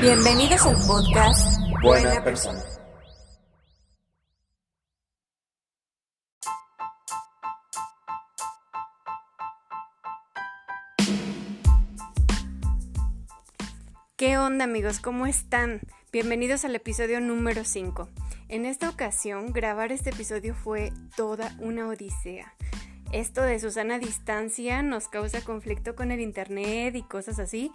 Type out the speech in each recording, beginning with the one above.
Bienvenidos al podcast Buena persona. ¿Qué onda amigos? ¿Cómo están? Bienvenidos al episodio número 5. En esta ocasión, grabar este episodio fue toda una odisea. Esto de Susana a distancia nos causa conflicto con el internet y cosas así,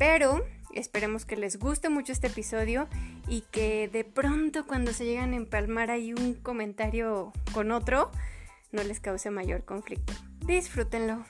pero esperemos que les guste mucho este episodio y que de pronto cuando se llegan a empalmar ahí un comentario con otro, no les cause mayor conflicto. Disfrútenlo.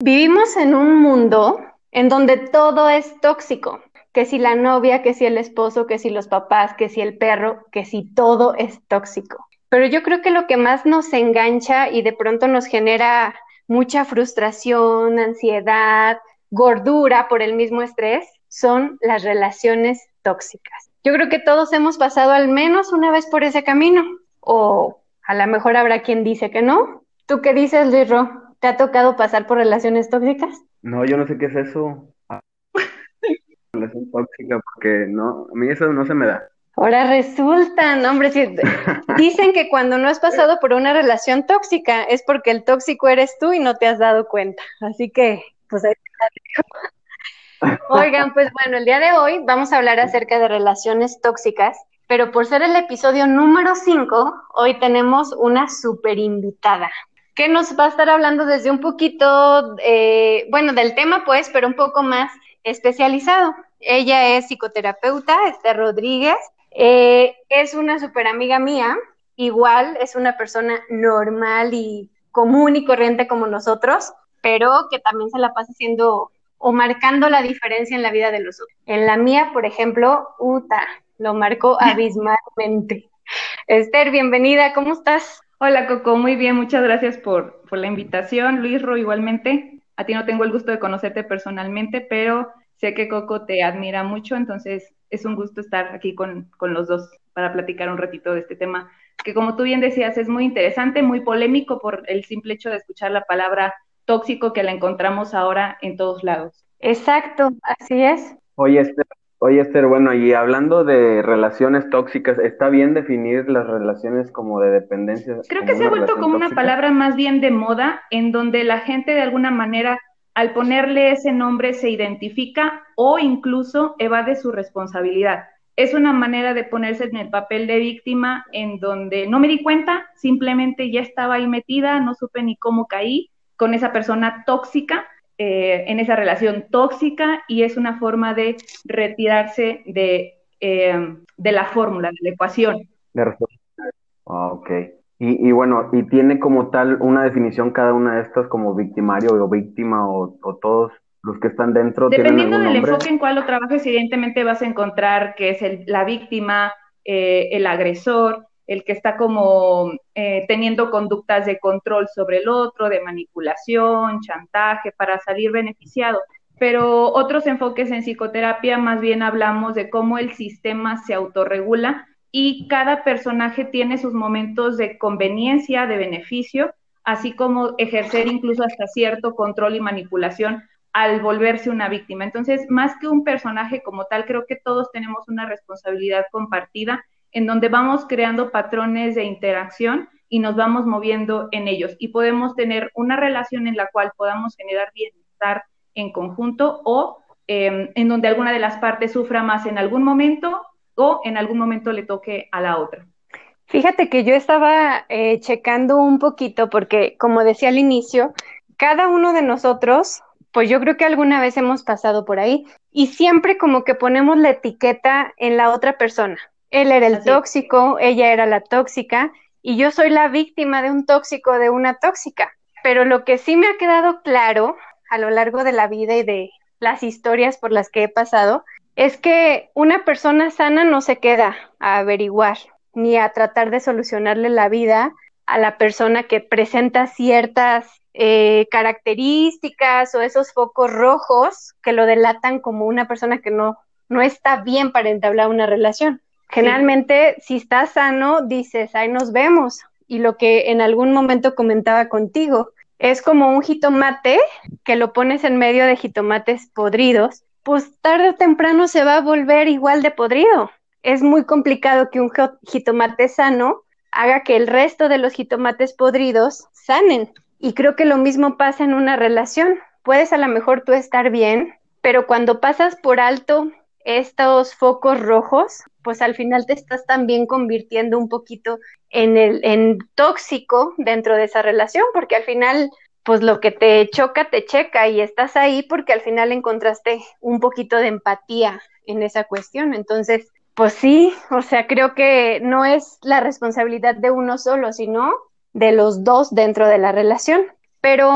Vivimos en un mundo en donde todo es tóxico, que si la novia, que si el esposo, que si los papás, que si el perro, que si todo es tóxico. Pero yo creo que lo que más nos engancha y de pronto nos genera mucha frustración, ansiedad, gordura por el mismo estrés son las relaciones tóxicas. Yo creo que todos hemos pasado al menos una vez por ese camino, o a lo mejor habrá quien dice que no. ¿Tú qué dices, Luis Ro? ¿Te ha tocado pasar por relaciones tóxicas? No, yo no sé qué es eso. Relación tóxica, porque no, a mí eso no se me da. Ahora resulta, no, hombre, sí, dicen que cuando no has pasado por una relación tóxica es porque el tóxico eres tú y no te has dado cuenta. Así que, pues ahí. Oigan, pues bueno, el día de hoy vamos a hablar acerca de relaciones tóxicas, pero por ser el episodio número 5, hoy tenemos una super invitada que nos va a estar hablando desde un poquito, eh, bueno, del tema pues, pero un poco más especializado. Ella es psicoterapeuta, Esther Rodríguez, eh, es una super amiga mía, igual es una persona normal y común y corriente como nosotros, pero que también se la pasa haciendo o marcando la diferencia en la vida de los otros. En la mía, por ejemplo, Uta, lo marcó abismalmente. Esther, bienvenida, ¿cómo estás? Hola Coco, muy bien, muchas gracias por, por la invitación. Luis Ro, igualmente. A ti no tengo el gusto de conocerte personalmente, pero sé que Coco te admira mucho, entonces es un gusto estar aquí con, con los dos para platicar un ratito de este tema, que como tú bien decías, es muy interesante, muy polémico por el simple hecho de escuchar la palabra tóxico que la encontramos ahora en todos lados. Exacto, así es. Oye, Esther, oye, Esther, bueno, y hablando de relaciones tóxicas, ¿está bien definir las relaciones como de dependencia? Creo que se ha vuelto como una palabra más bien de moda, en donde la gente de alguna manera, al ponerle ese nombre, se identifica o incluso evade su responsabilidad. Es una manera de ponerse en el papel de víctima, en donde no me di cuenta, simplemente ya estaba ahí metida, no supe ni cómo caí con esa persona tóxica, eh, en esa relación tóxica, y es una forma de retirarse de, eh, la fórmula, de la ecuación. De. Ah, ok. Y, y bueno, ¿y tiene como tal una definición cada una de estas como victimario o víctima o, o todos los que están dentro Dependiendo del nombre? enfoque en cual lo trabajes, evidentemente vas a encontrar que es el- la víctima, eh, el agresor, el que está como eh, teniendo conductas de control sobre el otro, de manipulación, chantaje, para salir beneficiado. Pero otros enfoques en psicoterapia más bien hablamos de cómo el sistema se autorregula y cada personaje tiene sus momentos de conveniencia, de beneficio, así como ejercer incluso hasta cierto control y manipulación al volverse una víctima. Entonces, más que un personaje como tal, creo que todos tenemos una responsabilidad compartida en donde vamos creando patrones de interacción y nos vamos moviendo en ellos y podemos tener una relación en la cual podamos generar bienestar en conjunto o eh, en donde alguna de las partes sufra más en algún momento o en algún momento le toque a la otra. Fíjate que yo estaba eh, checando un poquito porque, como decía al inicio, cada uno de nosotros, pues yo creo que alguna vez hemos pasado por ahí y siempre como que ponemos la etiqueta en la otra persona. Él era el Así tóxico, ella era la tóxica y yo soy la víctima de un tóxico, de una tóxica. Pero lo que sí me ha quedado claro a lo largo de la vida y de las historias por las que he pasado, es que una persona sana no se queda a averiguar ni a tratar de solucionarle la vida a la persona que presenta ciertas eh, características o esos focos rojos que lo delatan como una persona que no, no está bien para entablar una relación. Generalmente, si estás sano, dices, ahí nos vemos. Y lo que en algún momento comentaba contigo, es como un jitomate que lo pones en medio de jitomates podridos, pues tarde o temprano se va a volver igual de podrido. Es muy complicado que un jitomate sano haga que el resto de los jitomates podridos sanen. Y creo que lo mismo pasa en una relación. Puedes a lo mejor tú estar bien, pero cuando pasas por alto estos focos rojos, pues al final te estás también convirtiendo un poquito en el en tóxico dentro de esa relación, porque al final pues lo que te choca te checa y estás ahí porque al final encontraste un poquito de empatía en esa cuestión. Entonces, pues sí, o sea, creo que no es la responsabilidad de uno solo, sino de los dos dentro de la relación. Pero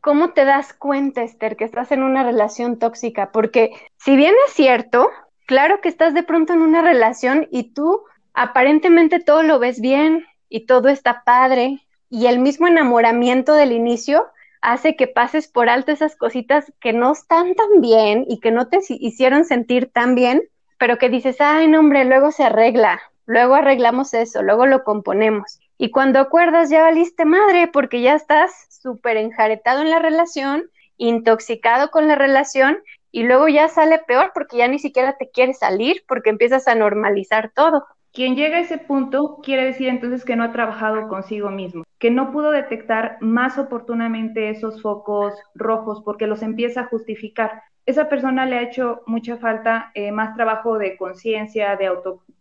¿cómo te das cuenta, Esther, que estás en una relación tóxica? Porque si bien es cierto, claro que estás de pronto en una relación y tú aparentemente todo lo ves bien y todo está padre y el mismo enamoramiento del inicio hace que pases por alto esas cositas que no están tan bien y que no te hicieron sentir tan bien, pero que dices, ay, no, hombre, luego se arregla, luego arreglamos eso, luego lo componemos. Y cuando acuerdas ya valiste madre porque ya estás súper enjaretado en la relación, intoxicado con la relación y luego ya sale peor porque ya ni siquiera te quieres salir porque empiezas a normalizar todo. Quien llega a ese punto quiere decir entonces que no ha trabajado consigo mismo, que no pudo detectar más oportunamente esos focos rojos porque los empieza a justificar. Esa persona le ha hecho mucha falta eh, más trabajo de conciencia, de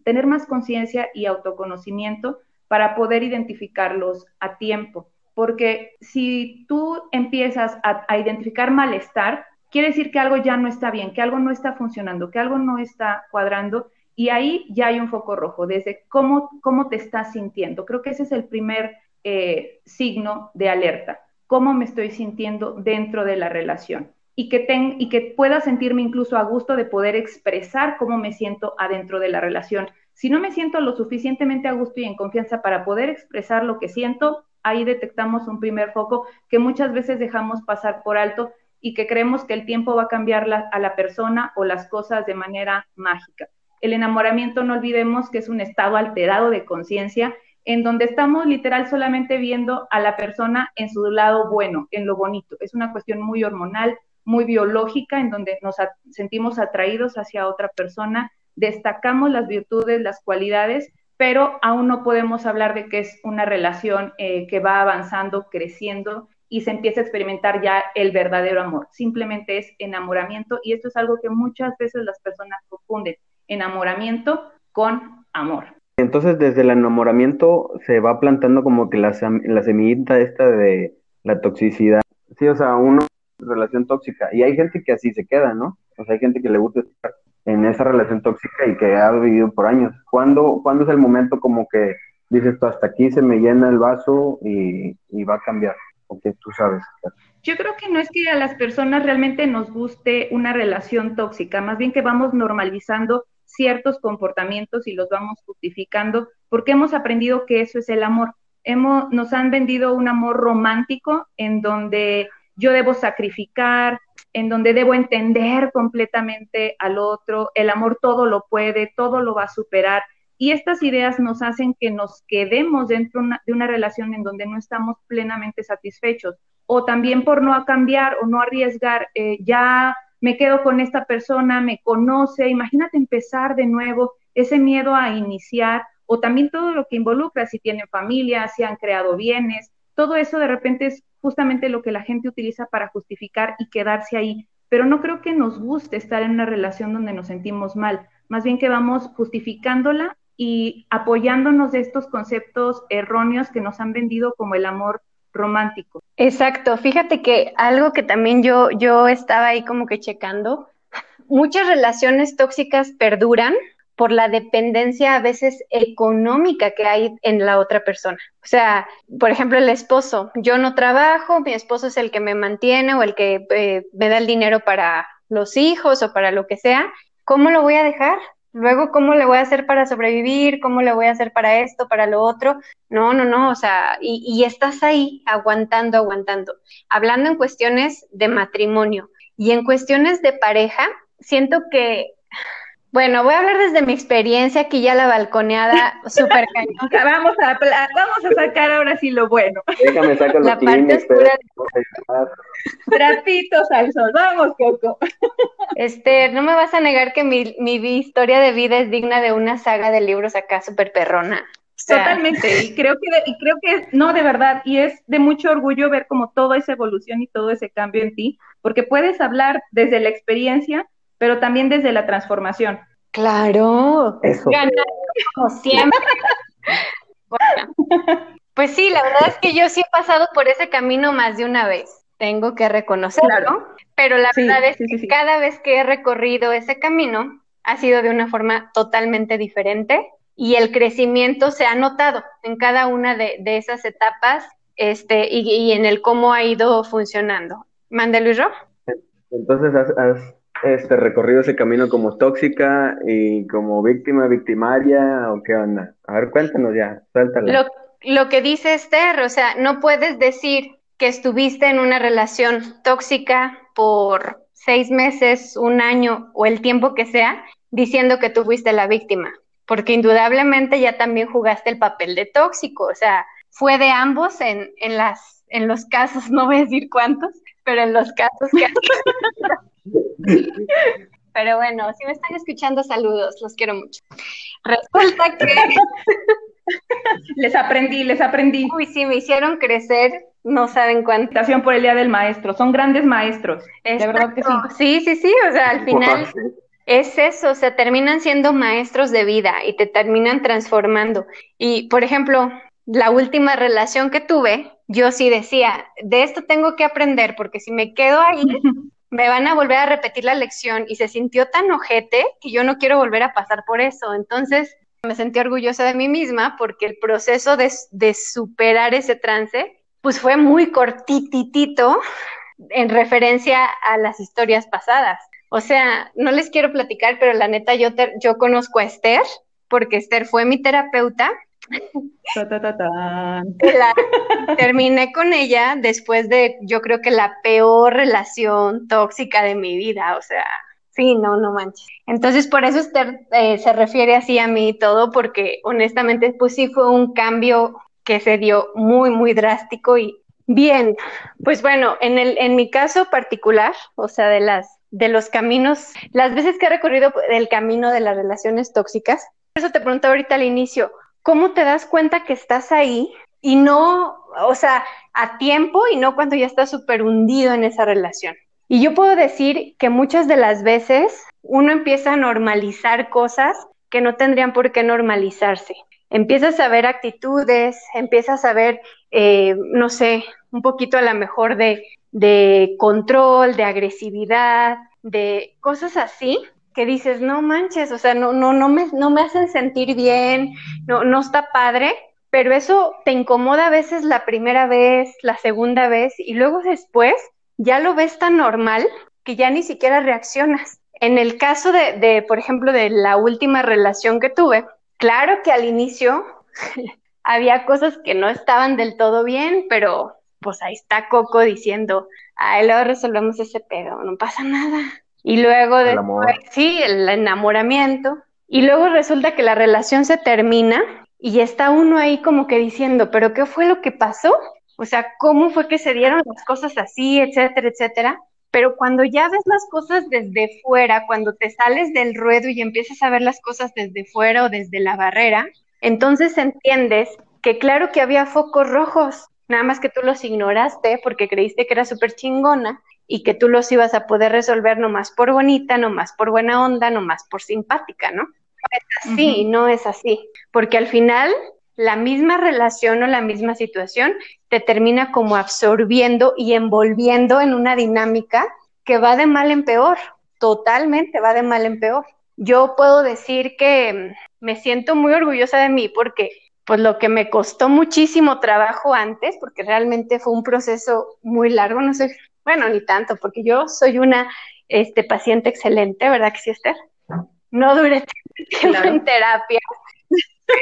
tener más conciencia y autoconocimiento para poder identificarlos a tiempo. Porque si tú empiezas a, identificar malestar, quiere decir que algo ya no está bien, que algo no está funcionando, que algo no está cuadrando y ahí ya hay un foco rojo, desde cómo, cómo te estás sintiendo. Creo que ese es el primer eh, signo de alerta, cómo me estoy sintiendo dentro de la relación y que, y que pueda sentirme incluso a gusto de poder expresar cómo me siento adentro de la relación. Si no me siento lo suficientemente a gusto y en confianza para poder expresar lo que siento, ahí detectamos un primer foco que muchas veces dejamos pasar por alto y que creemos que el tiempo va a cambiar a la persona o las cosas de manera mágica. El enamoramiento, no olvidemos que es un estado alterado de conciencia en donde estamos literal solamente viendo a la persona en su lado bueno, en lo bonito. Es una cuestión muy hormonal, muy biológica, en donde nos sentimos atraídos hacia otra persona destacamos las virtudes, las cualidades, pero aún no podemos hablar de que es una relación eh, que va avanzando, creciendo y se empieza a experimentar ya el verdadero amor. Simplemente es enamoramiento y esto es algo que muchas veces las personas confunden, enamoramiento con amor. Entonces desde el enamoramiento se va plantando como que la, la semillita esta de la toxicidad. Sí, o sea, uno relación tóxica y hay gente que así se queda, ¿no? O sea, hay gente que le gusta estar en esa relación tóxica y que ha vivido por años. ¿Cuándo, ¿cuándo es el momento como que dices tú, hasta aquí se me llena el vaso y, va a cambiar? Porque tú sabes. Yo creo que no es que a las personas realmente nos guste una relación tóxica, más bien que vamos normalizando ciertos comportamientos y los vamos justificando porque hemos aprendido que eso es el amor. Hemos, nos han vendido un amor romántico en donde yo debo sacrificar, en donde debo entender completamente al otro, el amor todo lo puede, todo lo va a superar. Y estas ideas nos hacen que nos quedemos dentro de una relación en donde no estamos plenamente satisfechos. O también por no cambiar o no arriesgar, eh, ya me quedo con esta persona, me conoce, imagínate empezar de nuevo, ese miedo a iniciar, o también todo lo que involucra, si tienen familia, si han creado bienes, todo eso de repente es justamente lo que la gente utiliza para justificar y quedarse ahí. Pero no creo que nos guste estar en una relación donde nos sentimos mal, más bien que vamos justificándola y apoyándonos de estos conceptos erróneos que nos han vendido como el amor romántico. Exacto, fíjate que algo que también yo, yo estaba ahí como que checando, muchas relaciones tóxicas perduran por la dependencia a veces económica que hay en la otra persona. O sea, por ejemplo, el esposo, yo no trabajo, mi esposo es el que me mantiene o el que eh, me da el dinero para los hijos o para lo que sea, ¿cómo lo voy a dejar? Luego, ¿cómo le voy a hacer para sobrevivir? ¿Cómo le voy a hacer para esto, para lo otro? No, no, no, o sea, y, y estás ahí aguantando, aguantando. Hablando en cuestiones de matrimonio y en cuestiones de pareja, siento que bueno, voy a hablar desde mi experiencia, aquí ya la balconeada súper cañón. Vamos a, vamos a sacar ahora sí lo bueno. Déjame sacar La parte oscura. Trapitos al sol. Vamos, Coco. Este, no me vas a negar que mi, mi historia de vida es digna de una saga de libros acá súper perrona. Totalmente, y creo que y creo que no de verdad y es de mucho orgullo ver como toda esa evolución y todo ese cambio en ti, porque puedes hablar desde la experiencia, pero también desde la transformación. Claro, Eso. como siempre. Bueno, pues sí, la verdad es que yo sí he pasado por ese camino más de una vez, tengo que reconocerlo, Claro. pero la Sí, verdad es sí, que sí, cada vez que he recorrido ese camino ha sido de una forma totalmente diferente y el crecimiento se ha notado en cada una de, de esas etapas este, y, y en el cómo ha ido funcionando. Mande Luis Ro. Entonces has, has, este, recorrido ese camino como tóxica y como víctima, victimaria, o qué onda. A ver, cuéntanos ya, suéltala. Lo, lo que dice Esther, o sea, no puedes decir que estuviste en una relación tóxica por seis meses, un año o el tiempo que sea, diciendo que tú fuiste la víctima, porque indudablemente ya también jugaste el papel de tóxico, o sea, fue de ambos en, en las, en los casos, no voy a decir cuántos, pero en los casos que Pero bueno, si me están escuchando, saludos, los quiero mucho. Resulta que Les aprendí, les aprendí. Uy, sí, me hicieron crecer, no saben cuánto. Por el Día del Maestro. Son grandes maestros. De verdad que sí. Exacto. Sí, sí, sí, o sea, al final es eso, o sea, terminan siendo maestros de vida y te terminan transformando. Y, por ejemplo, la última relación que tuve, yo sí decía, de esto tengo que aprender, porque si me quedo ahí, me van a volver a repetir la lección y se sintió tan ojete que yo no quiero volver a pasar por eso. Entonces, me sentí orgullosa de mí misma porque el proceso de, de superar ese trance, pues fue muy cortititito en referencia a las historias pasadas. O sea, no les quiero platicar, pero la neta yo, te, yo conozco a Esther porque Esther fue mi terapeuta. Terminé con ella después de, yo creo que la peor relación tóxica de mi vida. O sea, sí, no, no manches. Entonces, por eso Esther eh, se refiere así a mí y todo, porque honestamente, pues sí fue un cambio que se dio muy, muy drástico y bien. Pues bueno, en, el, en mi caso particular, o sea, de las de los caminos, las veces que he recorrido el camino de las relaciones tóxicas, eso te pregunto ahorita al inicio, ¿cómo te das cuenta que estás ahí y no, o sea, a tiempo y no cuando ya estás súper hundido en esa relación? Y yo puedo decir que muchas de las veces uno empieza a normalizar cosas que no tendrían por qué normalizarse. Empiezas a ver actitudes, empiezas a ver, eh, no sé, un poquito a lo mejor de, de control, de agresividad, de cosas así que dices, no manches, o sea, no, no, no, me, no me hacen sentir bien, no, no está padre, pero eso te incomoda a veces la primera vez, la segunda vez, y luego después ya lo ves tan normal que ya ni siquiera reaccionas. En el caso de, de por ejemplo, de la última relación que tuve, claro que al inicio había cosas que no estaban del todo bien, pero pues ahí está Coco diciendo, ahí luego resolvemos ese pedo, no pasa nada. Y luego El después, amor. sí, el enamoramiento. Y luego resulta que la relación se termina y está uno ahí como que diciendo, pero ¿qué fue lo que pasó? O sea, ¿cómo fue que se dieron las cosas así, etcétera, etcétera? Pero cuando ya ves las cosas desde fuera, cuando te sales del ruedo y empiezas a ver las cosas desde fuera o desde la barrera, entonces entiendes que claro que había focos rojos, nada más que tú los ignoraste porque creíste que era súper chingona y que tú los ibas a poder resolver nomás por bonita, nomás por buena onda, nomás por simpática, ¿no? No es así, no es así, porque al final la misma relación o la misma situación te termina como absorbiendo y envolviendo en una dinámica que va de mal en peor, totalmente va de mal en peor. yo puedo decir que me siento muy orgullosa de mí porque pues lo que me costó muchísimo trabajo antes, porque realmente fue un proceso muy largo, no sé, bueno, ni tanto, porque yo soy una este, paciente excelente, ¿verdad que sí, Esther? No duré tiempo en terapia,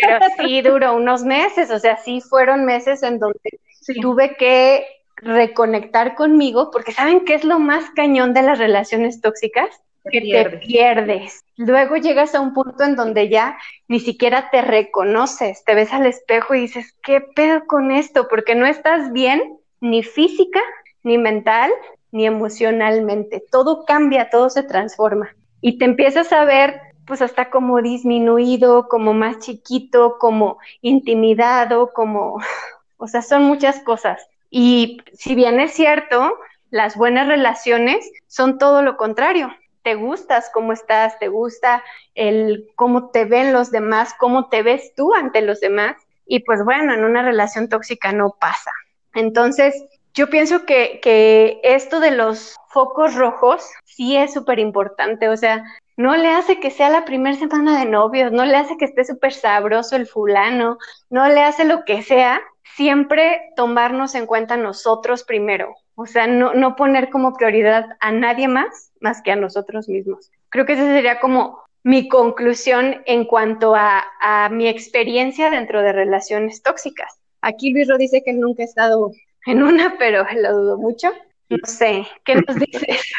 pero sí duró unos meses, o sea, sí fueron meses en donde tuve que reconectar conmigo, porque ¿saben qué es lo más cañón de las relaciones tóxicas? que te pierdes. Luego llegas a un punto en donde ya ni siquiera te reconoces, te ves al espejo y dices, ¿qué pedo con esto? Porque no estás bien ni física, ni mental, ni emocionalmente. Todo cambia, todo se transforma. Y te empiezas a ver pues hasta como disminuido, como más chiquito, como intimidado, como, o sea, son muchas cosas. Y si bien es cierto, las buenas relaciones son todo lo contrario te gustas cómo estás, te gusta el cómo te ven los demás, cómo te ves tú ante los demás. Y pues bueno, en una relación tóxica no pasa. Entonces, yo pienso que, que esto de los focos rojos sí es súper importante. O sea, no le hace que sea la primera semana de novios, no le hace que esté súper sabroso el fulano, no le hace lo que sea. Siempre tomarnos en cuenta nosotros primero. O sea, no, no poner como prioridad a nadie más más que a nosotros mismos. Creo que esa sería como mi conclusión en cuanto a, a mi experiencia dentro de relaciones tóxicas. Aquí Luis Ro dice que nunca ha estado en una, pero lo dudo mucho. No sé, ¿qué nos dices?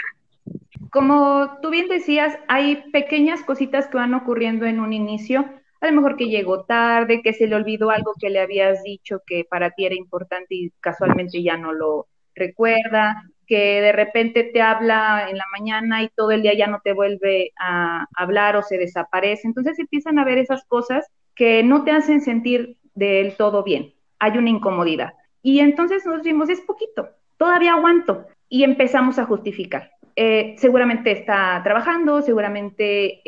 Como tú bien decías, hay pequeñas cositas que van ocurriendo en un inicio. A lo mejor que llegó tarde, que se le olvidó algo que le habías dicho que para ti era importante y casualmente ya no lo recuerda, que de repente te habla en la mañana y todo el día ya no te vuelve a hablar o se desaparece. Entonces empiezan a ver esas cosas que no te hacen sentir del todo bien. Hay una incomodidad. Y entonces nos dimos, es poquito, todavía aguanto. Y empezamos a justificar. Eh, seguramente está trabajando, seguramente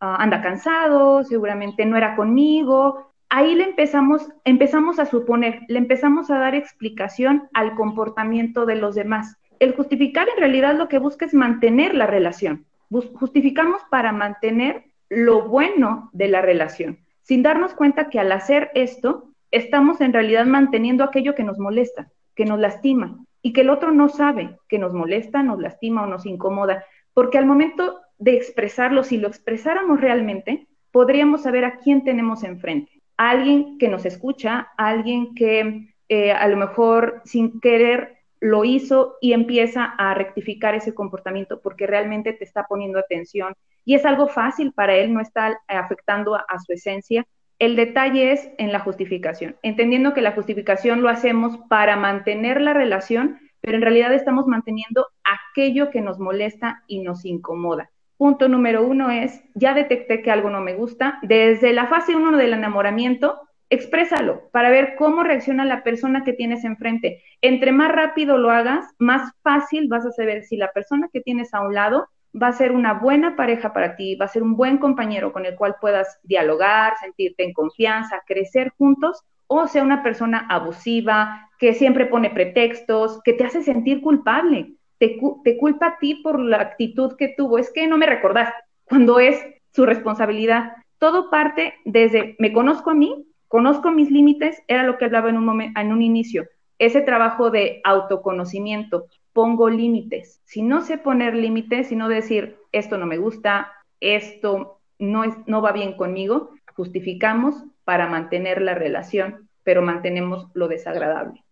ah, anda cansado, seguramente no era conmigo, ahí le empezamos, empezamos a suponer, le empezamos a dar explicación al comportamiento de los demás. El justificar en realidad lo que busca es mantener la relación. Justificamos para mantener lo bueno de la relación, sin darnos cuenta que al hacer esto, estamos en realidad manteniendo aquello que nos molesta, que nos lastima, y que el otro no sabe que nos molesta, nos lastima o nos incomoda, porque al momento de expresarlo, si lo expresáramos realmente, podríamos saber a quién tenemos enfrente alguien que nos escucha, alguien que eh, a lo mejor sin querer lo hizo y empieza a rectificar ese comportamiento porque realmente te está poniendo atención y es algo fácil para él, no está afectando a, su esencia. El detalle es en la justificación, entendiendo que la justificación lo hacemos para mantener la relación, pero en realidad estamos manteniendo aquello que nos molesta y nos incomoda. Punto número uno es, ya detecté que algo no me gusta. Desde la fase uno del enamoramiento, exprésalo para ver cómo reacciona la persona que tienes enfrente. Entre más rápido lo hagas, más fácil vas a saber si la persona que tienes a un lado va a ser una buena pareja para ti, va a ser un buen compañero con el cual puedas dialogar, sentirte en confianza, crecer juntos, o sea una persona abusiva, que siempre pone pretextos, que te hace sentir culpable te, culpa a ti por la actitud que tuvo. Es que no me recordaste, cuando es su responsabilidad. Todo parte desde me conozco a mí, conozco mis límites, era lo que hablaba en un, momento, en un inicio. Ese trabajo de autoconocimiento, pongo límites. Si no sé poner límites, sino decir, esto no me gusta, esto no, es, no va bien conmigo, justificamos para mantener la relación, pero mantenemos lo desagradable.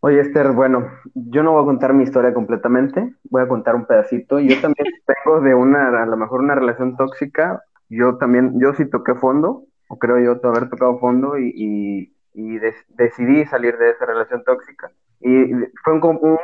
Oye, Esther, bueno, yo no voy a contar mi historia completamente, voy a contar un pedacito. Yo también tengo de una, a lo mejor una relación tóxica. Yo también, yo sí toqué fondo, o creo yo haber tocado fondo y, decidí salir de esa relación tóxica. Y fue un, un,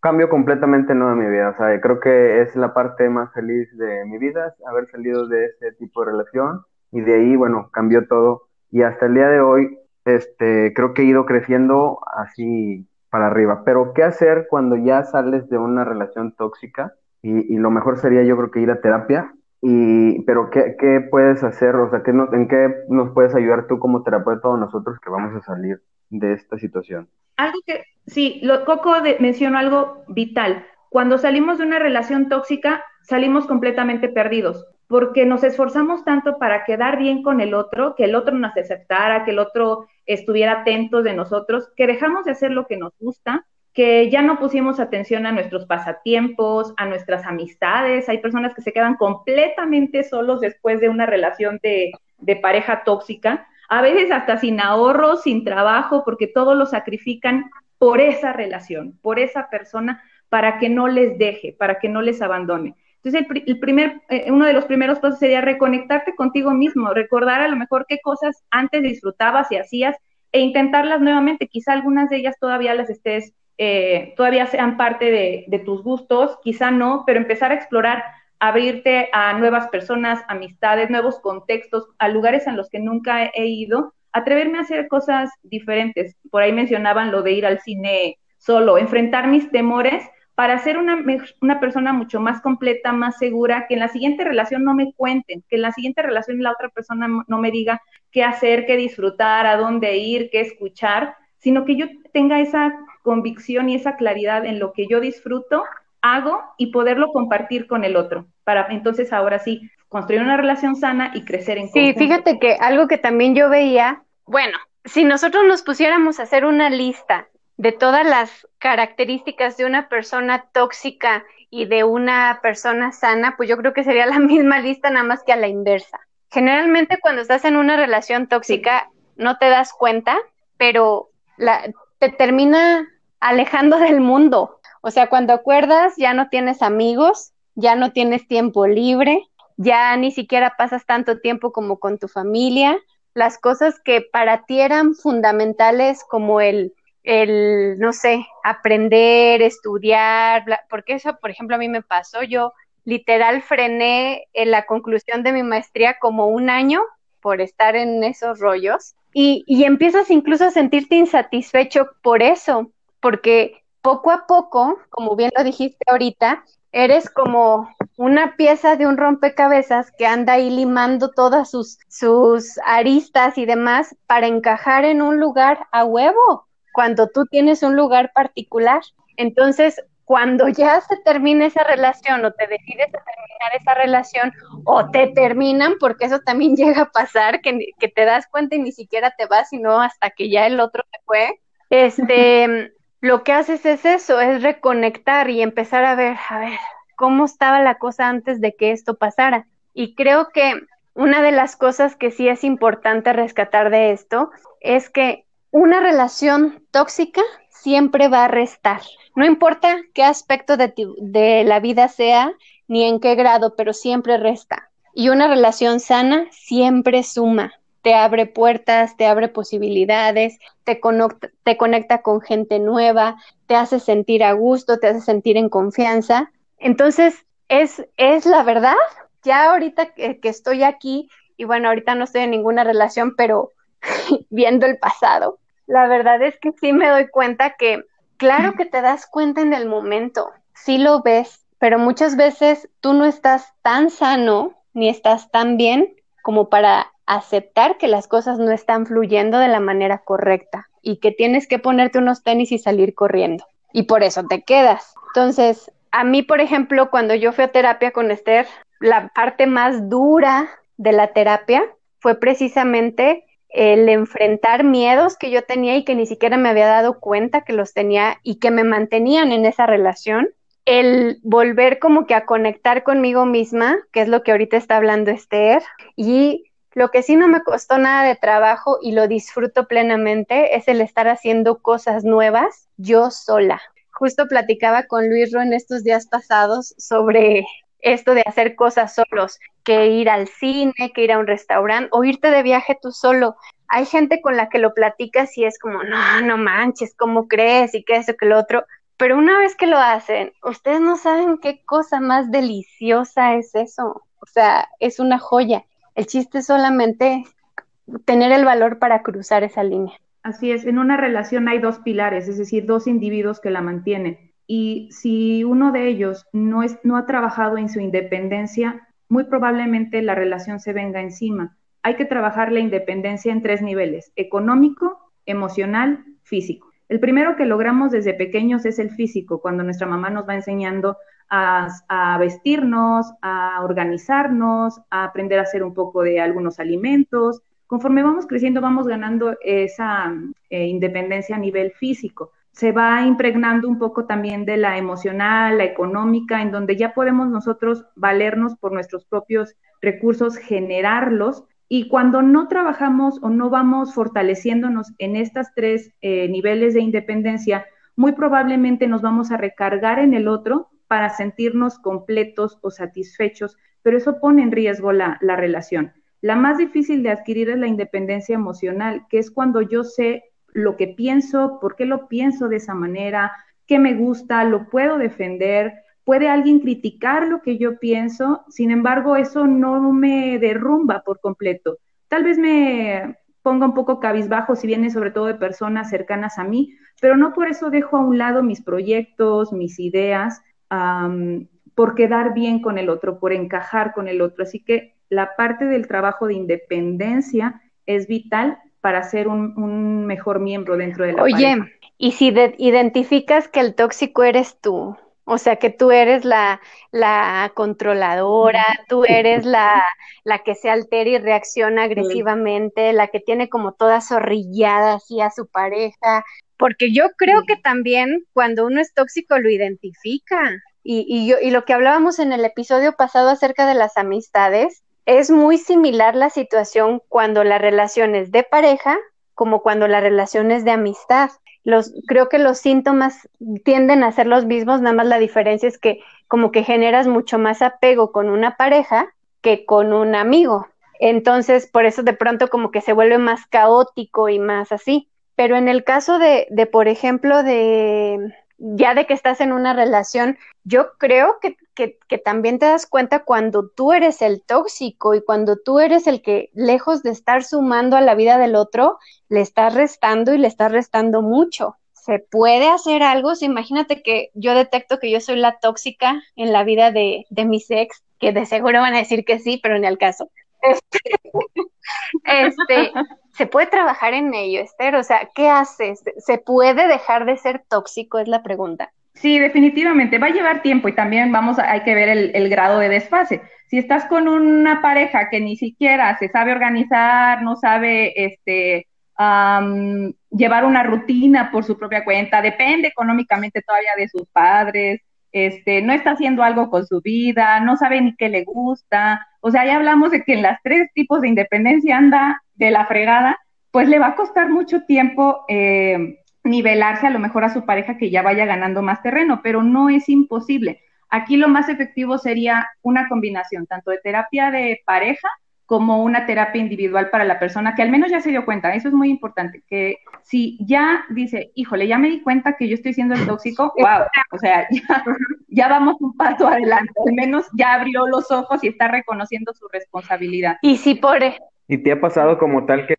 cambio completamente nuevo en mi vida. O sea, creo que es la parte más feliz de mi vida, haber salido de ese tipo de relación. Y de ahí, bueno, cambió todo. Y hasta el día de hoy, este, creo que he ido creciendo así para arriba. Pero, ¿qué hacer cuando ya sales de una relación tóxica? Y, lo mejor sería, yo creo que ir a terapia. Y, pero, ¿qué, qué puedes hacer? O sea, ¿qué ¿en qué nos puedes ayudar tú como terapeuta o nosotros que vamos a salir de esta situación? Algo que, sí, lo, Coco mencionó algo vital. Cuando salimos de una relación tóxica, salimos completamente perdidos, porque nos esforzamos tanto para quedar bien con el otro, que el otro nos aceptara, que el otro estuviera atento de nosotros, que dejamos de hacer lo que nos gusta, que ya no pusimos atención a nuestros pasatiempos, a nuestras amistades. Hay personas que se quedan completamente solos después de una relación de, de pareja tóxica, a veces hasta sin ahorro, sin trabajo, porque todo lo sacrifican por esa relación, por esa persona, para que no les deje, para que no les abandone. Entonces, el, primer, eh, uno de los primeros pasos sería reconectarte contigo mismo, recordar a lo mejor qué cosas antes disfrutabas y hacías e intentarlas nuevamente. Quizá algunas de ellas todavía las estés, eh, todavía sean parte de, de tus gustos, quizá no, pero empezar a explorar, abrirte a nuevas personas, amistades, nuevos contextos, a lugares en los que nunca he ido, atreverme a hacer cosas diferentes. Por ahí mencionaban lo de ir al cine solo, enfrentar mis temores para ser una, persona mucho más completa, más segura, que en la siguiente relación no me cuenten, que en la siguiente relación la otra persona no me diga qué hacer, qué disfrutar, a dónde ir, qué escuchar, sino que yo tenga esa convicción y esa claridad en lo que yo disfruto, hago y poderlo compartir con el otro, para entonces ahora sí construir una relación sana y crecer en Sí, fíjate que algo que también yo veía, bueno, si nosotros nos pusiéramos a hacer una lista de todas las características de una persona tóxica y de una persona sana, pues yo creo que sería la misma lista nada más que a la inversa. Generalmente cuando estás en una relación tóxica no te das cuenta, pero la, te termina alejando del mundo. O sea, cuando acuerdas ya no tienes amigos, ya no tienes tiempo libre, ya ni siquiera pasas tanto tiempo como con tu familia. Las cosas que para ti eran fundamentales como el el, no sé, aprender, estudiar, porque eso, por ejemplo, a mí me pasó, yo literal frené en la conclusión de mi maestría como un año por estar en esos rollos y, y empiezas incluso a sentirte insatisfecho por eso, porque poco a poco, como bien lo dijiste ahorita, eres como una pieza de un rompecabezas que anda ahí limando todas sus, sus aristas y demás para encajar en un lugar a huevo cuando tú tienes un lugar particular. Entonces, cuando ya se termina esa relación o te decides a terminar esa relación o te terminan, porque eso también llega a pasar, que, que te das cuenta y ni siquiera te vas, sino hasta que ya el otro se fue, este, lo que haces es eso, es reconectar y empezar a ver, a ver, cómo estaba la cosa antes de que esto pasara. Y creo que una de las cosas que sí es importante rescatar de esto es que una relación tóxica siempre va a restar. No importa qué aspecto de, de, la vida sea ni en qué grado, pero siempre resta. Y una relación sana siempre suma. Te abre puertas, te abre posibilidades, te conecta, te conecta con gente nueva, te hace sentir a gusto, te hace sentir en confianza. Entonces, es, es la verdad. Ya ahorita que, que estoy aquí, y bueno, ahorita no estoy en ninguna relación, pero viendo el pasado, la verdad es que sí me doy cuenta que, claro que te das cuenta en el momento, sí lo ves, pero muchas veces tú no estás tan sano ni estás tan bien como para aceptar que las cosas no están fluyendo de la manera correcta y que tienes que ponerte unos tenis y salir corriendo. Y por eso te quedas. Entonces, a mí, por ejemplo, cuando yo fui a terapia con Esther, la parte más dura de la terapia fue precisamente el enfrentar miedos que yo tenía y que ni siquiera me había dado cuenta que los tenía y que me mantenían en esa relación, el volver como que a conectar conmigo misma, que es lo que ahorita está hablando Esther, y lo que sí no me costó nada de trabajo y lo disfruto plenamente es el estar haciendo cosas nuevas yo sola. Justo platicaba con Luis Ro en estos días pasados sobre esto de hacer cosas solos, que ir al cine, que ir a un restaurante o irte de viaje tú solo. Hay gente con la que lo platicas y es como, no, no manches, ¿cómo crees? Y que eso, que lo otro. Pero una vez que lo hacen, ustedes no saben qué cosa más deliciosa es eso. O sea, es una joya. El chiste es solamente tener el valor para cruzar esa línea. Así es, en una relación hay dos pilares, es decir, dos individuos que la mantienen y si uno de ellos no, es, no ha trabajado en su independencia, muy probablemente la relación se venga encima. Hay que trabajar la independencia en tres niveles, económico, emocional, físico. El primero que logramos desde pequeños es el físico, cuando nuestra mamá nos va enseñando a, vestirnos, a organizarnos, a aprender a hacer un poco de algunos alimentos. Conforme vamos creciendo, vamos ganando esa eh, independencia a nivel físico. Se va impregnando un poco también de la emocional, la económica, en donde ya podemos nosotros valernos por nuestros propios recursos, generarlos y cuando no trabajamos o no vamos fortaleciéndonos en estas tres eh, niveles de independencia, muy probablemente nos vamos a recargar en el otro para sentirnos completos o satisfechos, pero eso pone en riesgo la, la relación. La más difícil de adquirir es la independencia emocional, que es cuando yo sé lo que pienso, por qué lo pienso de esa manera, qué me gusta, lo puedo defender, puede alguien criticar lo que yo pienso, sin embargo, eso no me derrumba por completo. Tal vez me ponga un poco cabizbajo si viene sobre todo de personas cercanas a mí, pero no por eso dejo a un lado mis proyectos, mis ideas, por quedar bien con el otro, por encajar con el otro. Así que la parte del trabajo de independencia es vital para ser un, mejor miembro dentro de la Oye, y si identificas que el tóxico eres tú, o sea, que tú eres la, la controladora, tú eres la, la, que se altera y reacciona agresivamente, la que tiene como toda zorrillada así a su pareja. Porque yo creo que también cuando uno es tóxico lo identifica. Y, y, yo, y lo que hablábamos en el episodio pasado acerca de las amistades, es muy similar la situación cuando la relación es de pareja como cuando la relación es de amistad los, creo que los síntomas tienden a ser los mismos, nada más la diferencia es que como que generas mucho más apego con una pareja que con un amigo. Entonces, por eso de pronto como que se vuelve más caótico y más así. Pero en el caso de, de por ejemplo, de ya de que estás en una relación, yo creo que, que, también te das cuenta cuando tú eres el tóxico y cuando tú eres el que, lejos de estar sumando a la vida del otro, le estás restando y le estás restando mucho. ¿Se puede hacer algo? imagínate que yo detecto que yo soy la tóxica en la vida de, de mis ex, que de seguro van a decir que sí, pero en el caso. Este, este, se puede trabajar en ello, Esther. O sea, ¿qué haces? ¿Se puede dejar de ser tóxico? Es la pregunta. Sí, definitivamente. Va a llevar tiempo y también vamos a, hay que ver el, grado de desfase. Si estás con una pareja que ni siquiera se sabe organizar, no sabe este, llevar una rutina por su propia cuenta, depende económicamente todavía de sus padres, este, no está haciendo algo con su vida, no sabe ni qué le gusta. O sea, ya hablamos de que en las tres tipos de independencia anda de la fregada, pues le va a costar mucho tiempo eh, nivelarse a lo mejor a su pareja que ya vaya ganando más terreno, pero no es imposible. Aquí lo más efectivo sería una combinación tanto de terapia de pareja como una terapia individual para la persona que al menos ya se dio cuenta. Eso es muy importante, que si ya dice, híjole, ya me di cuenta que yo estoy siendo el tóxico, wow, o sea, ya, ya vamos un paso adelante, al menos ya abrió los ojos y está reconociendo su responsabilidad. Y si por, e ¿Y te ha pasado como tal que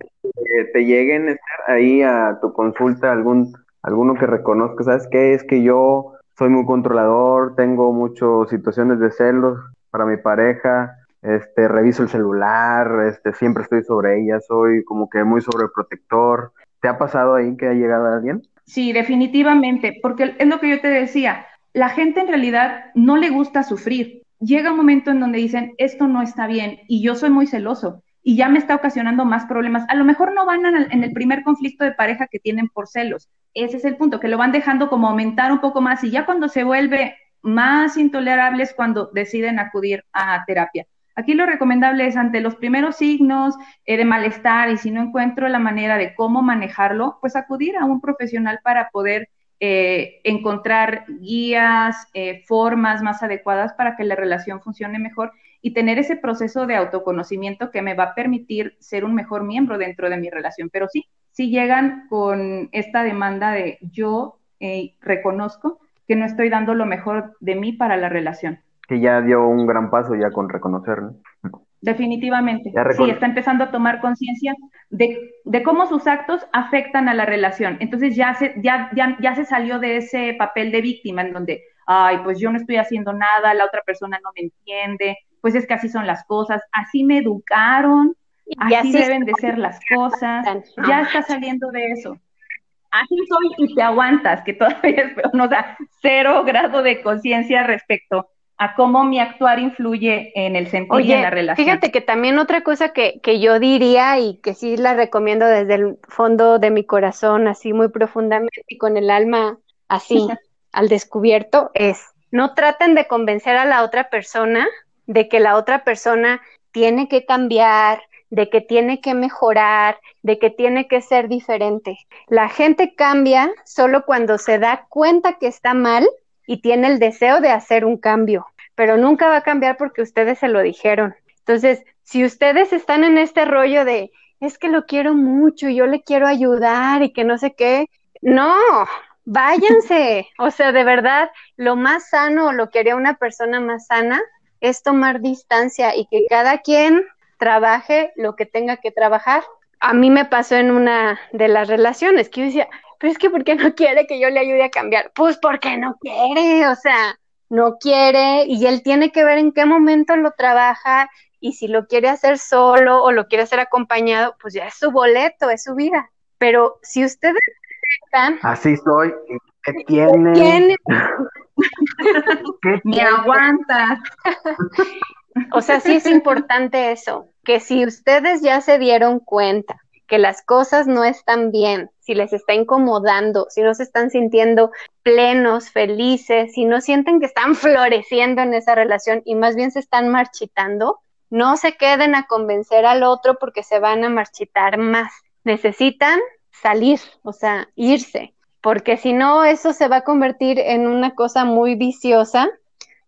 te lleguen estar ahí a tu consulta algún alguno que reconozca, sabes qué? Es que yo soy muy controlador, tengo muchas situaciones de celos para mi pareja, este, reviso el celular, este, siempre estoy sobre ella, soy como que muy sobreprotector. ¿Te ha pasado ahí que ha llegado alguien? Sí, definitivamente, porque es lo que yo te decía, la gente en realidad no le gusta sufrir. Llega un momento en donde dicen, esto no está bien y yo soy muy celoso y ya me está ocasionando más problemas. A lo mejor no van en el primer conflicto de pareja que tienen por celos. Ese es el punto, que lo van dejando como aumentar un poco más y ya cuando se vuelve más intolerable es cuando deciden acudir a terapia. Aquí lo recomendable es ante los primeros signos eh, de malestar y si no encuentro la manera de cómo manejarlo, pues acudir a un profesional para poder eh, encontrar guías, eh, formas más adecuadas para que la relación funcione mejor y tener ese proceso de autoconocimiento que me va a permitir ser un mejor miembro dentro de mi relación. Pero sí, sí llegan con esta demanda de yo eh, reconozco que no estoy dando lo mejor de mí para la relación. Que ya dio un gran paso ya con reconocer, Definitivamente. Sí, está empezando a tomar conciencia de, de, cómo sus actos afectan a la relación. Entonces ya se, ya, ya, ya se salió de ese papel de víctima en donde, ay, pues yo no estoy haciendo nada, la otra persona no me entiende, pues es que así son las cosas, así me educaron, así, deben de ser las cosas, ya está saliendo de eso. así soy y te aguantas, que todavía es peor, no, o sea, cero grado de conciencia respecto a cómo mi actuar influye en el sentido de la relación. Fíjate que también otra cosa que, que yo diría y que sí la recomiendo desde el fondo de mi corazón, así muy profundamente y con el alma así al descubierto, es no traten de convencer a la otra persona de que la otra persona tiene que cambiar, de que tiene que mejorar, de que tiene que ser diferente. La gente cambia solo cuando se da cuenta que está mal y tiene el deseo de hacer un cambio, pero nunca va a cambiar porque ustedes se lo dijeron. Entonces, si ustedes están en este rollo de, es que lo quiero mucho, y yo le quiero ayudar y que no sé qué, no, váyanse. O sea, de verdad, lo más sano lo que haría una persona más sana es tomar distancia y que cada quien trabaje lo que tenga que trabajar. A mí me pasó en una de las relaciones que yo decía, pero es que ¿por qué no quiere que yo le ayude a cambiar? Pues porque no quiere, o sea, no quiere y él tiene que ver en qué momento lo trabaja y si lo quiere hacer solo o lo quiere hacer acompañado, pues ya es su boleto, es su vida. Pero si ustedes están... Así soy, ¿qué tiene? ¿Tiene? ¿Qué Me aguantas. O sea, sí es importante eso, que si ustedes ya se dieron cuenta que las cosas no están bien, si les está incomodando, si no se están sintiendo plenos, felices, si no sienten que están floreciendo en esa relación y más bien se están marchitando, no se queden a convencer al otro porque se van a marchitar más. Necesitan salir, o sea, irse, porque si no, eso se va a convertir en una cosa muy viciosa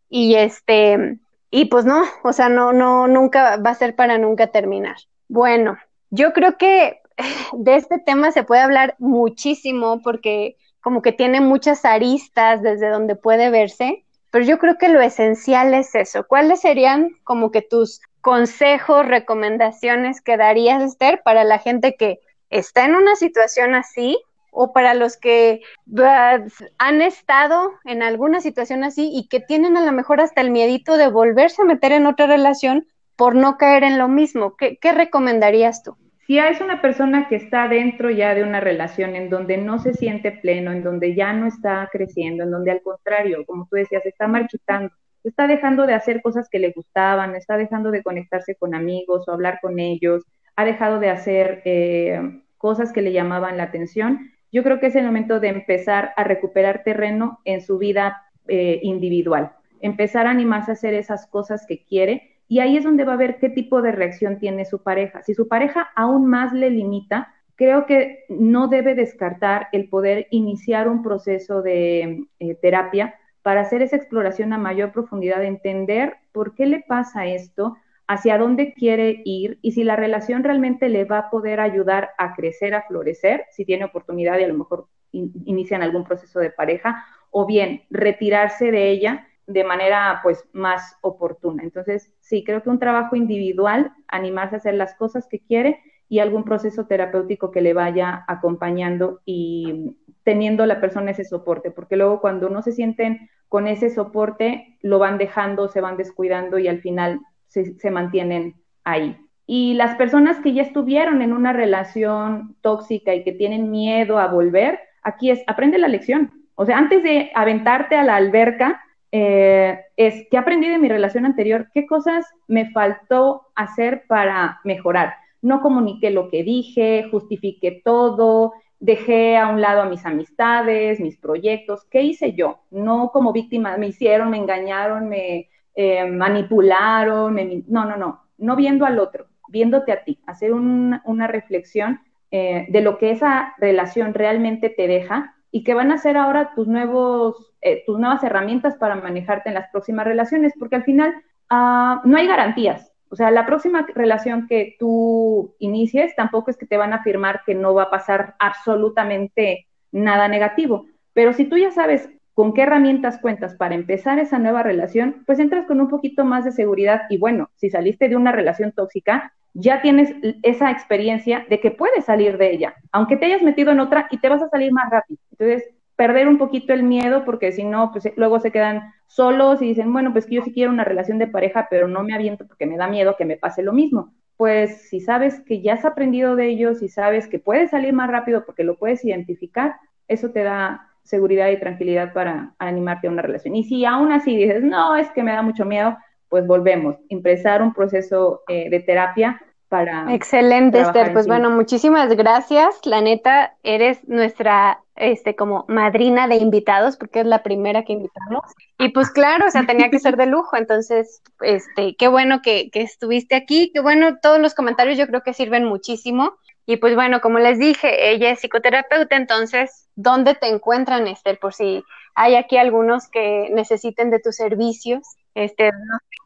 y este, y pues no, o sea, no, no, nunca va a ser para nunca terminar. Bueno, yo creo que de este tema se puede hablar muchísimo porque como que tiene muchas aristas desde donde puede verse, pero yo creo que lo esencial es eso. ¿Cuáles serían como que tus consejos, recomendaciones que darías, Esther, para la gente que está en una situación así o para los que uh, han estado en alguna situación así y que tienen a lo mejor hasta el miedito de volverse a meter en otra relación por no caer en lo mismo? ¿Qué, qué recomendarías tú? Si es una persona que está dentro ya de una relación en donde no se siente pleno, en donde ya no está creciendo, en donde al contrario, como tú decías, está marchitando, está dejando de hacer cosas que le gustaban, está dejando de conectarse con amigos o hablar con ellos, ha dejado de hacer eh, cosas que le llamaban la atención, yo creo que es el momento de empezar a recuperar terreno en su vida eh, individual, empezar a animarse a hacer esas cosas que quiere y ahí es donde va a ver qué tipo de reacción tiene su pareja. Si su pareja aún más le limita, creo que no debe descartar el poder iniciar un proceso de eh, terapia para hacer esa exploración a mayor profundidad, entender por qué le pasa esto, hacia dónde quiere ir y si la relación realmente le va a poder ayudar a crecer, a florecer, si tiene oportunidad y a lo mejor inician algún proceso de pareja, o bien retirarse de ella de manera pues más oportuna. Entonces, sí, creo que un trabajo individual, animarse a hacer las cosas que quiere y algún proceso terapéutico que le vaya acompañando y teniendo la persona ese soporte, porque luego cuando no se sienten con ese soporte, lo van dejando, se van descuidando y al final se, se mantienen ahí. Y las personas que ya estuvieron en una relación tóxica y que tienen miedo a volver, aquí es, aprende la lección. O sea, antes de aventarte a la alberca, eh, es qué aprendí de mi relación anterior, qué cosas me faltó hacer para mejorar. No comuniqué lo que dije, justifiqué todo, dejé a un lado a mis amistades, mis proyectos, ¿qué hice yo? No como víctima, me hicieron, me engañaron, me eh, manipularon, no, no, no, no viendo al otro, viéndote a ti, hacer una reflexión eh, de lo que esa relación realmente te deja y que van a ser ahora tus nuevos eh, tus nuevas herramientas para manejarte en las próximas relaciones, porque al final uh, no hay garantías. O sea, la próxima relación que tú inicies tampoco es que te van a afirmar que no va a pasar absolutamente nada negativo. Pero si tú ya sabes con qué herramientas cuentas para empezar esa nueva relación, pues entras con un poquito más de seguridad y bueno, si saliste de una relación tóxica, ya tienes esa experiencia de que puedes salir de ella, aunque te hayas metido en otra y te vas a salir más rápido. Entonces, perder un poquito el miedo, porque si no, pues luego se quedan solos y dicen, bueno, pues que yo sí quiero una relación de pareja, pero no me aviento porque me da miedo que me pase lo mismo. pues si sabes que ya has aprendido de ellos, si sabes que puedes salir más rápido porque lo puedes identificar, eso te da seguridad y tranquilidad para animarte a una relación. Y si aún así dices, no, es que me da mucho miedo, pues volvemos, empezar un proceso eh, de terapia para... Excelente, Esther. Pues bueno, muchísimas gracias. La neta, eres nuestra este, como madrina de invitados, porque es la primera que invitamos. Y pues claro, o sea, tenía que ser de lujo, entonces, este, qué bueno que, que estuviste aquí, qué bueno, todos los comentarios yo creo que sirven muchísimo. Y pues bueno, como les dije, ella es psicoterapeuta, entonces, ¿dónde te encuentran, Esther? Por si hay aquí algunos que necesiten de tus servicios. Este,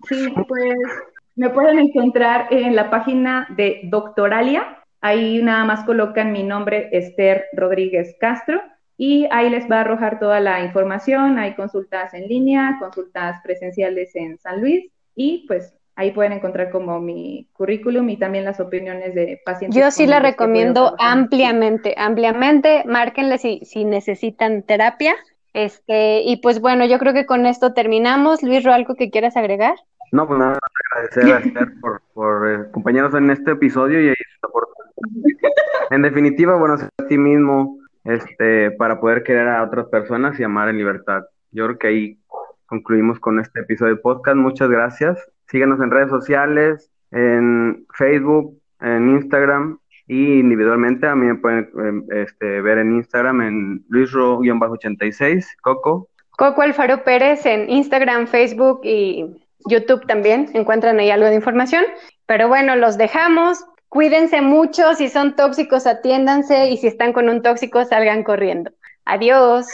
Sí, pues me pueden encontrar en la página de Doctoralia. Ahí nada más colocan mi nombre, Esther Rodríguez Castro, y ahí les va a arrojar toda la información. Hay consultas en línea, consultas presenciales en San Luis, y pues ahí pueden encontrar como mi currículum y también las opiniones de pacientes. Yo sí la recomiendo ampliamente, ampliamente. Márquenle si, si necesitan terapia. Este, y pues bueno, yo creo que con esto terminamos. Luis, ¿ro algo que quieras agregar? No, pues nada, agradecer a Esther por, por eh, acompañarnos en este episodio y aportación. En definitiva, bueno, ser a ti mismo este, para poder querer a otras personas y amar en libertad. Yo creo que ahí concluimos con este episodio de podcast. Muchas gracias. Síguenos en redes sociales, en Facebook, en Instagram y individualmente a mí me pueden eh, este, ver en Instagram en luisro-86, Coco. Coco Alfaro Pérez en Instagram, Facebook y YouTube también encuentran ahí algo de información. Pero bueno, los dejamos. Cuídense mucho. Si son tóxicos, atiéndanse. Y si están con un tóxico, salgan corriendo. Adiós.